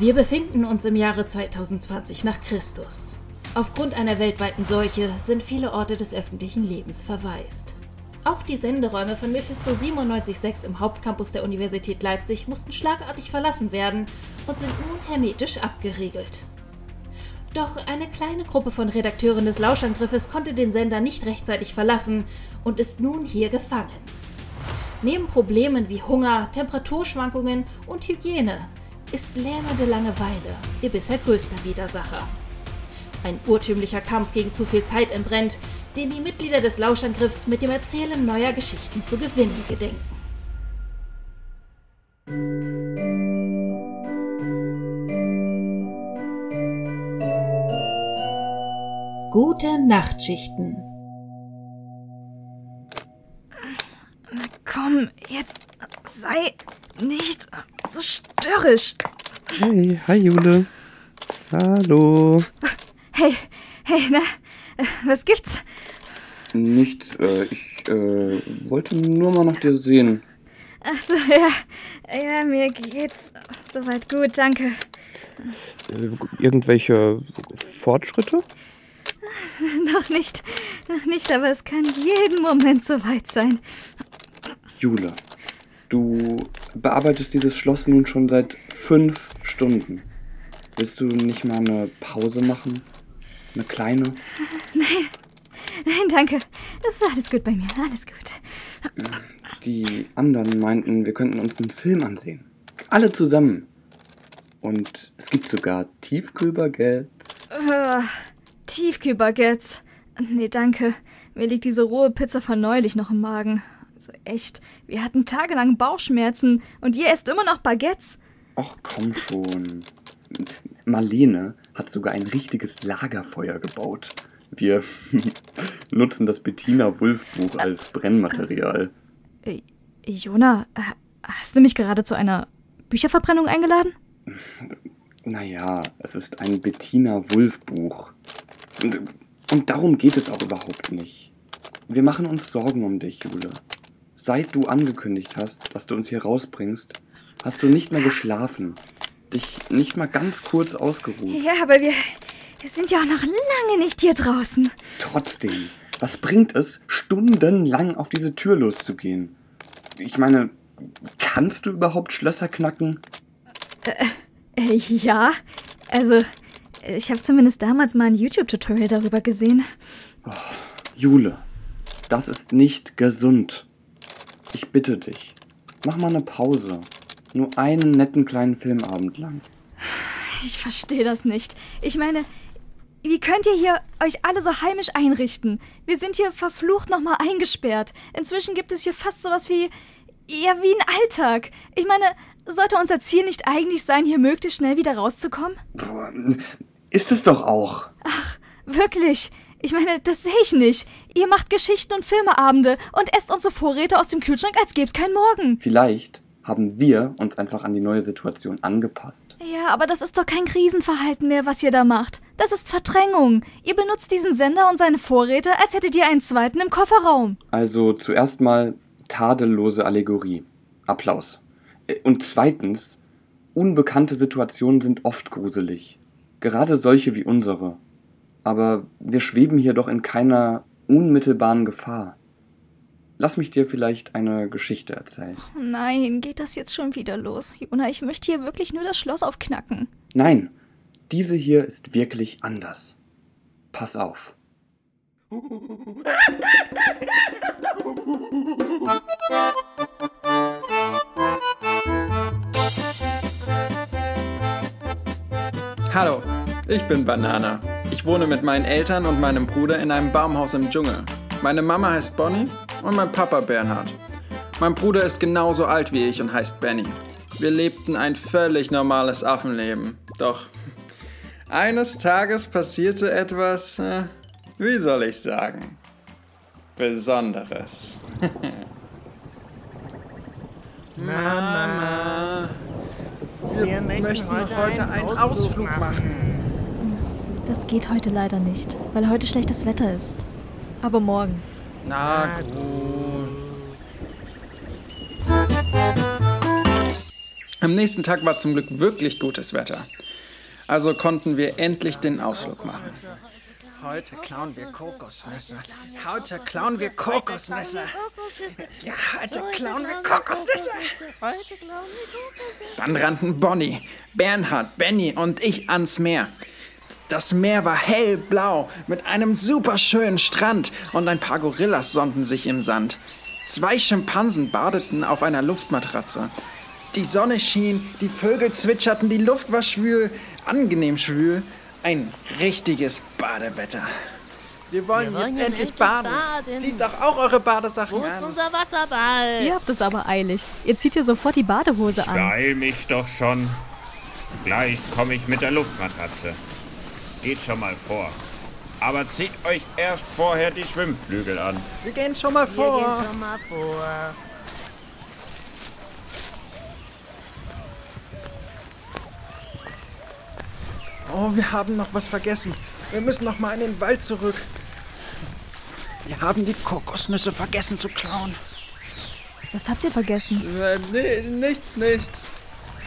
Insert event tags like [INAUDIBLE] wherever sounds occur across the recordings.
Wir befinden uns im Jahre 2020 nach Christus. Aufgrund einer weltweiten Seuche sind viele Orte des öffentlichen Lebens verwaist. Auch die Senderäume von Mephisto 97.6 im Hauptcampus der Universität Leipzig mussten schlagartig verlassen werden und sind nun hermetisch abgeriegelt. Doch eine kleine Gruppe von Redakteuren des Lauschangriffes konnte den Sender nicht rechtzeitig verlassen und ist nun hier gefangen. Neben Problemen wie Hunger, Temperaturschwankungen und Hygiene ist lähmende Langeweile ihr bisher größter Widersacher. Ein urtümlicher Kampf gegen zu viel Zeit entbrennt, den die Mitglieder des Lauschangriffs mit dem Erzählen neuer Geschichten zu gewinnen gedenken. Gute Nachtschichten. Komm, jetzt sei nicht so störrisch. Hey, hi Jule. Hallo. Hey, hey, na, was gibt's? Nichts, äh, ich äh, wollte nur mal nach dir sehen. Ach so, ja, ja, mir geht's soweit gut, danke. Irgendwelche Fortschritte? [LAUGHS] Noch nicht, noch nicht, aber es kann jeden Moment soweit sein. Jule, du bearbeitest dieses Schloss nun schon seit fünf Stunden. Willst du nicht mal eine Pause machen? Eine kleine? [LAUGHS] Nein, nein, danke. Das ist alles gut bei mir, alles gut. Die anderen meinten, wir könnten uns einen Film ansehen. Alle zusammen. Und es gibt sogar Tiefkühlbaguettes. Uh, Tiefkühlbaguettes. Nee, danke. Mir liegt diese rohe Pizza von neulich noch im Magen. Also echt, wir hatten tagelang Bauchschmerzen und ihr esst immer noch Baguettes. Ach komm schon. Marlene hat sogar ein richtiges Lagerfeuer gebaut. Wir [LAUGHS] nutzen das Bettina Wulff Buch als Brennmaterial. Äh, Jona, hast du mich gerade zu einer Bücherverbrennung eingeladen? Naja, es ist ein Bettina Wulff Buch. Und, und darum geht es auch überhaupt nicht. Wir machen uns Sorgen um dich, Jule. Seit du angekündigt hast, dass du uns hier rausbringst, hast du nicht mehr geschlafen. Dich nicht mal ganz kurz ausgeruht. Ja, aber wir, wir sind ja auch noch lange nicht hier draußen. Trotzdem, was bringt es, stundenlang auf diese Tür loszugehen? Ich meine, kannst du überhaupt Schlösser knacken? Äh, äh, ja, also ich habe zumindest damals mal ein YouTube-Tutorial darüber gesehen. Oh, Jule, das ist nicht gesund. Ich bitte dich, mach mal eine Pause. Nur einen netten kleinen Filmabend lang. Ich verstehe das nicht. Ich meine, wie könnt ihr hier euch alle so heimisch einrichten? Wir sind hier verflucht nochmal eingesperrt. Inzwischen gibt es hier fast sowas wie. Ja, wie ein Alltag. Ich meine, sollte unser Ziel nicht eigentlich sein, hier möglichst schnell wieder rauszukommen? Boah, ist es doch auch. Ach, wirklich. Ich meine, das sehe ich nicht. Ihr macht Geschichten und Filmeabende und esst unsere Vorräte aus dem Kühlschrank, als gäbe es keinen Morgen. Vielleicht haben wir uns einfach an die neue Situation angepasst. Ja, aber das ist doch kein Krisenverhalten mehr, was ihr da macht. Das ist Verdrängung. Ihr benutzt diesen Sender und seine Vorräte, als hättet ihr einen zweiten im Kofferraum. Also zuerst mal tadellose Allegorie. Applaus. Äh, und zweitens, unbekannte Situationen sind oft gruselig. Gerade solche wie unsere. Aber wir schweben hier doch in keiner unmittelbaren Gefahr. Lass mich dir vielleicht eine Geschichte erzählen. Oh nein, geht das jetzt schon wieder los? Jona, ich möchte hier wirklich nur das Schloss aufknacken. Nein, diese hier ist wirklich anders. Pass auf. Hallo, ich bin Banana. Ich wohne mit meinen Eltern und meinem Bruder in einem Baumhaus im Dschungel. Meine Mama heißt Bonnie und mein Papa Bernhard. Mein Bruder ist genauso alt wie ich und heißt Benny. Wir lebten ein völlig normales Affenleben. Doch eines Tages passierte etwas, äh, wie soll ich sagen, Besonderes. Mama, wir, wir möchten heute, heute einen Ausflug, Ausflug machen. machen. Das geht heute leider nicht, weil heute schlechtes Wetter ist. Aber morgen. Na gut. Am nächsten Tag war zum Glück wirklich gutes Wetter. Also konnten wir endlich den Ausflug machen. Heute klauen wir Kokosnüsse. Heute klauen wir Kokosnüsse. Ja, heute klauen wir Kokosnüsse. Dann rannten Bonnie, Bernhard, Benny und ich ans Meer. Das Meer war hellblau mit einem superschönen Strand und ein paar Gorillas sonnten sich im Sand. Zwei Schimpansen badeten auf einer Luftmatratze. Die Sonne schien, die Vögel zwitscherten, die Luft war schwül, angenehm schwül. Ein richtiges Badewetter. Wir wollen, Wir wollen jetzt jetzt endlich endlich baden. baden. Zieht doch auch eure Badesachen Wo ist an. unser Wasserball? Ihr habt es aber eilig. Ihr zieht hier sofort die Badehose an. Beeil mich doch schon. Gleich komme ich mit der Luftmatratze. Geht schon mal vor. Aber zieht euch erst vorher die Schwimmflügel an. Wir gehen schon mal Wir vor. gehen schon mal vor. Oh, wir haben noch was vergessen. Wir müssen noch mal in den Wald zurück. Wir haben die Kokosnüsse vergessen zu klauen. Was habt ihr vergessen? Äh, nee, nichts, nichts.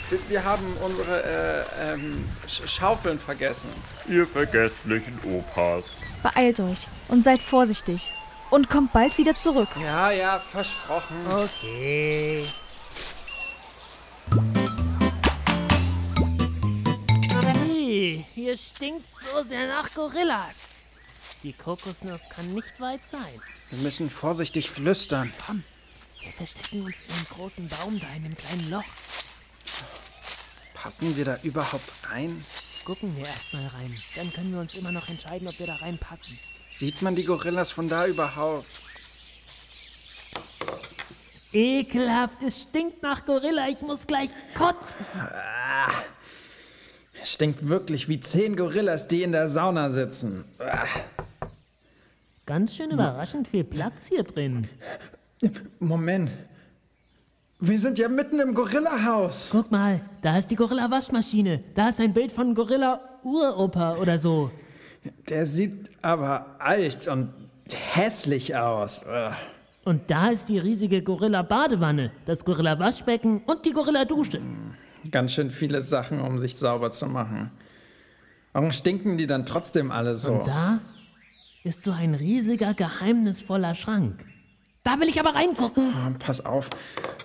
Wir, wir haben unsere äh, ähm, Sch Schaufeln vergessen. Ihr vergesslichen Opas. Beeilt euch und seid vorsichtig. Und kommt bald wieder zurück. Ja, ja, versprochen. Okay. Hey, hier stinkt so sehr nach Gorillas. Die Kokosnuss kann nicht weit sein. Wir müssen vorsichtig flüstern. Komm, wir verstecken uns in einem großen Baum da in einem kleinen Loch. Passen wir da überhaupt rein? Gucken wir erstmal rein. Dann können wir uns immer noch entscheiden, ob wir da reinpassen. Sieht man die Gorillas von da überhaupt? Ekelhaft, es stinkt nach Gorilla. Ich muss gleich kotzen. Es stinkt wirklich wie zehn Gorillas, die in der Sauna sitzen. Ah. Ganz schön überraschend viel Platz hier drin. Moment. Wir sind ja mitten im Gorillahaus. Guck mal, da ist die Gorilla-Waschmaschine. Da ist ein Bild von Gorilla-Uropa oder so. Der sieht aber alt und hässlich aus. Ugh. Und da ist die riesige Gorilla-Badewanne, das Gorilla-Waschbecken und die Gorilla-Dusche. Ganz schön viele Sachen, um sich sauber zu machen. Warum stinken die dann trotzdem alle so? Und da ist so ein riesiger, geheimnisvoller Schrank. Da will ich aber reingucken. Ah, Pass auf.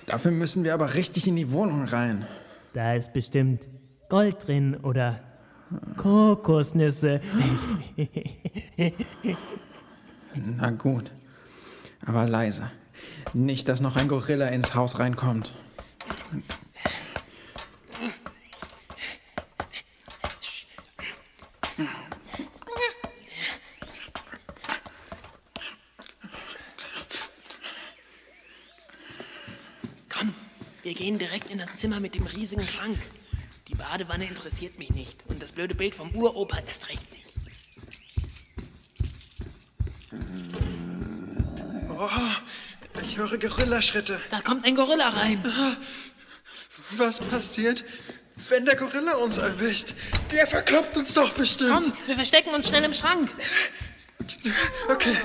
Dafür müssen wir aber richtig in die Wohnung rein. Da ist bestimmt Gold drin oder Kokosnüsse. [LAUGHS] Na gut. Aber leise. Nicht, dass noch ein Gorilla ins Haus reinkommt. Gehen direkt in das Zimmer mit dem riesigen Schrank. Die Badewanne interessiert mich nicht und das blöde Bild vom Uropa erst recht nicht. Ich höre Gorillaschritte. Da kommt ein Gorilla rein. Was passiert, wenn der Gorilla uns erwischt? Der verkloppt uns doch bestimmt. Komm, wir verstecken uns schnell im Schrank. Okay.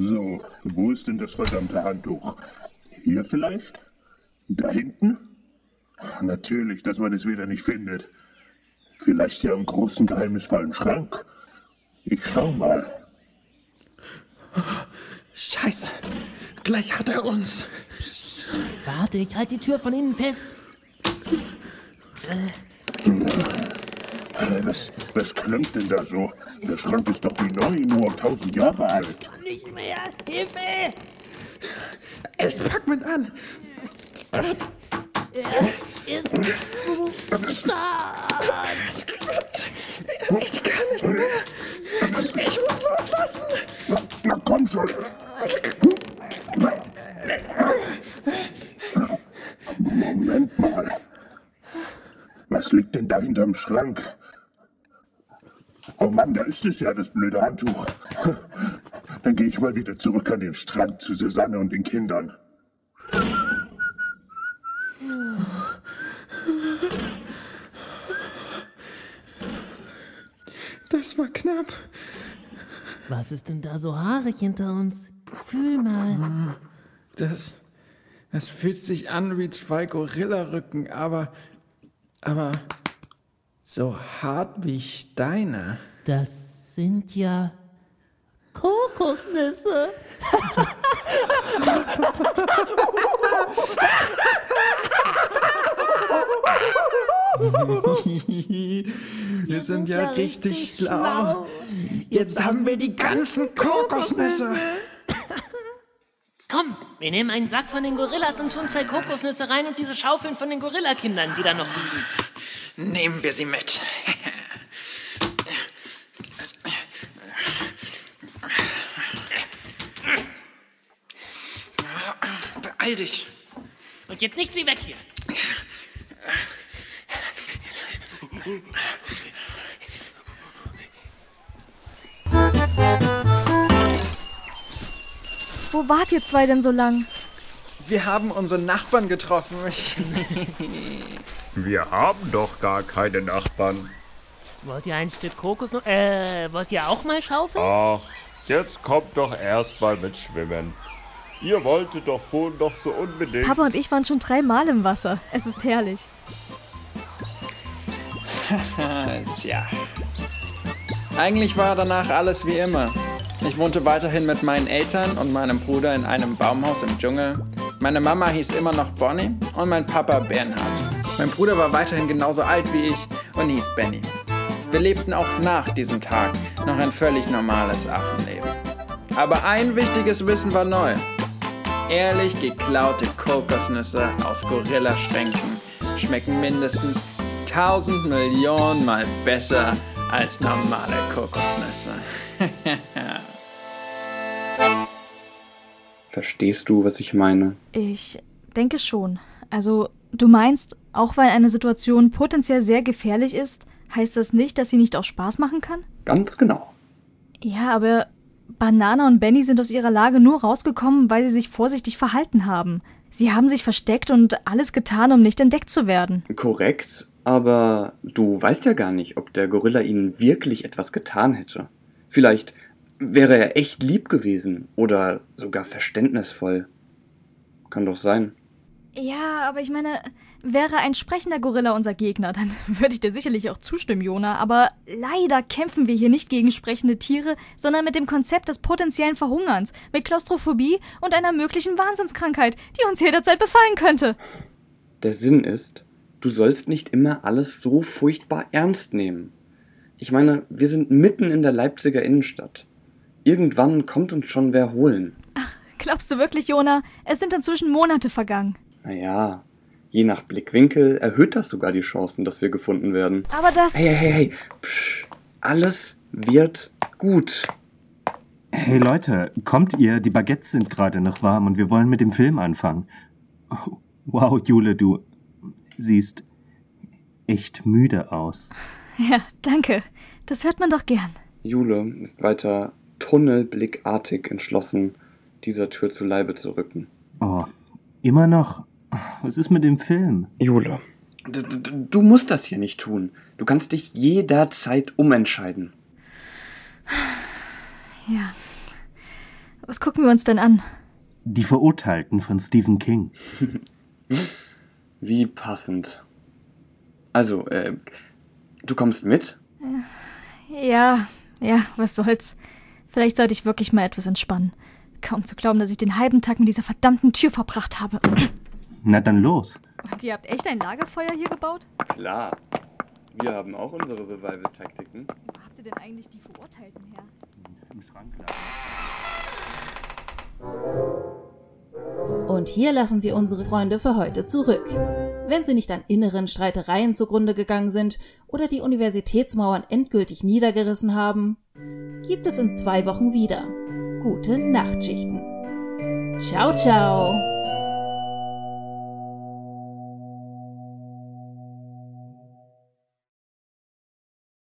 So, wo ist denn das verdammte Handtuch? Hier vielleicht? Da hinten? Natürlich, dass man es wieder nicht findet. Vielleicht ja im großen geheimnisvollen Schrank. Ich schau mal. Scheiße. Gleich hat er uns. Warte, ich halte die Tür von innen fest. Äh, Was, was klemmt denn da so? Der Schrank ist doch wie neu, nur tausend Jahre alt. Nicht mehr. Hilfe! Es packt mich an. Er ist stark. Ich kann nicht mehr. Ich muss loslassen. Na, na komm schon. Moment mal. Was liegt denn da hinterm Schrank? Oh Mann, da ist es ja, das blöde Handtuch. [LAUGHS] Dann gehe ich mal wieder zurück an den Strand zu Susanne und den Kindern. Das war knapp. Was ist denn da so haarig hinter uns? Fühl mal. Das, das fühlt sich an wie zwei Gorillarücken, aber, aber so hart wie Steine. Das sind ja Kokosnüsse. wir sind ja richtig schlau. Jetzt haben wir die ganzen Kokosnüsse. Komm, wir nehmen einen Sack von den Gorillas und tun zwei Kokosnüsse rein und diese Schaufeln von den Gorillakindern, die da noch liegen. Nehmen wir sie mit. Beeil dich. Und jetzt nichts wie weg hier. Wo wart ihr zwei denn so lang? Wir haben unseren Nachbarn getroffen. [LAUGHS] Wir haben doch gar keine Nachbarn. Wollt ihr ein Stück Kokosnuss? Äh, wollt ihr auch mal schaufeln? Ach, jetzt kommt doch erstmal mit Schwimmen. Ihr wolltet doch vorhin doch so unbedingt. Papa und ich waren schon dreimal im Wasser. Es ist herrlich. [LAUGHS] Tja. Eigentlich war danach alles wie immer. Ich wohnte weiterhin mit meinen Eltern und meinem Bruder in einem Baumhaus im Dschungel. Meine Mama hieß immer noch Bonnie und mein Papa Bernhard. Mein Bruder war weiterhin genauso alt wie ich und hieß Benny. Wir lebten auch nach diesem Tag noch ein völlig normales Affenleben. Aber ein wichtiges Wissen war neu. Ehrlich geklaute Kokosnüsse aus Gorillaschränken schmecken mindestens 1000 Millionen Mal besser als normale Kokosnüsse. [LAUGHS] Verstehst du, was ich meine? Ich denke schon. Also, du meinst, auch weil eine Situation potenziell sehr gefährlich ist, heißt das nicht, dass sie nicht auch Spaß machen kann? Ganz genau. Ja, aber Banana und Benny sind aus ihrer Lage nur rausgekommen, weil sie sich vorsichtig verhalten haben. Sie haben sich versteckt und alles getan, um nicht entdeckt zu werden. Korrekt, aber du weißt ja gar nicht, ob der Gorilla ihnen wirklich etwas getan hätte. Vielleicht wäre er echt lieb gewesen oder sogar verständnisvoll. Kann doch sein. Ja, aber ich meine, wäre ein sprechender Gorilla unser Gegner, dann [LAUGHS] würde ich dir sicherlich auch zustimmen, Jona. Aber leider kämpfen wir hier nicht gegen sprechende Tiere, sondern mit dem Konzept des potenziellen Verhungerns, mit Klaustrophobie und einer möglichen Wahnsinnskrankheit, die uns jederzeit befallen könnte. Der Sinn ist, du sollst nicht immer alles so furchtbar ernst nehmen. Ich meine, wir sind mitten in der Leipziger Innenstadt. Irgendwann kommt uns schon wer holen. Glaubst du wirklich, Jona? Es sind inzwischen Monate vergangen. Naja, je nach Blickwinkel erhöht das sogar die Chancen, dass wir gefunden werden. Aber das. Hey, hey, hey, hey. Psch, alles wird gut. Hey Leute, kommt ihr? Die Baguettes sind gerade noch warm und wir wollen mit dem Film anfangen. Oh, wow, Jule, du siehst echt müde aus. Ja, danke. Das hört man doch gern. Jule ist weiter tunnelblickartig entschlossen, dieser Tür zu Leibe zu rücken. Oh, immer noch? Was ist mit dem Film? Jule, d- d- du musst das hier nicht tun. Du kannst dich jederzeit umentscheiden. Ja. Was gucken wir uns denn an? Die Verurteilten von Stephen King. [LAUGHS] Wie passend. Also, äh, du kommst mit? Ja, ja, was soll's. Vielleicht sollte ich wirklich mal etwas entspannen. Kaum zu glauben, dass ich den halben Tag mit dieser verdammten Tür verbracht habe. Na dann los. Und ihr habt echt ein Lagerfeuer hier gebaut? Klar. Wir haben auch unsere Survival-Taktiken. Wo habt ihr denn eigentlich die Verurteilten her? Und hier lassen wir unsere Freunde für heute zurück. Wenn sie nicht an inneren Streitereien zugrunde gegangen sind oder die Universitätsmauern endgültig niedergerissen haben, gibt es in zwei Wochen wieder. Gute Nachtschichten. Ciao, ciao.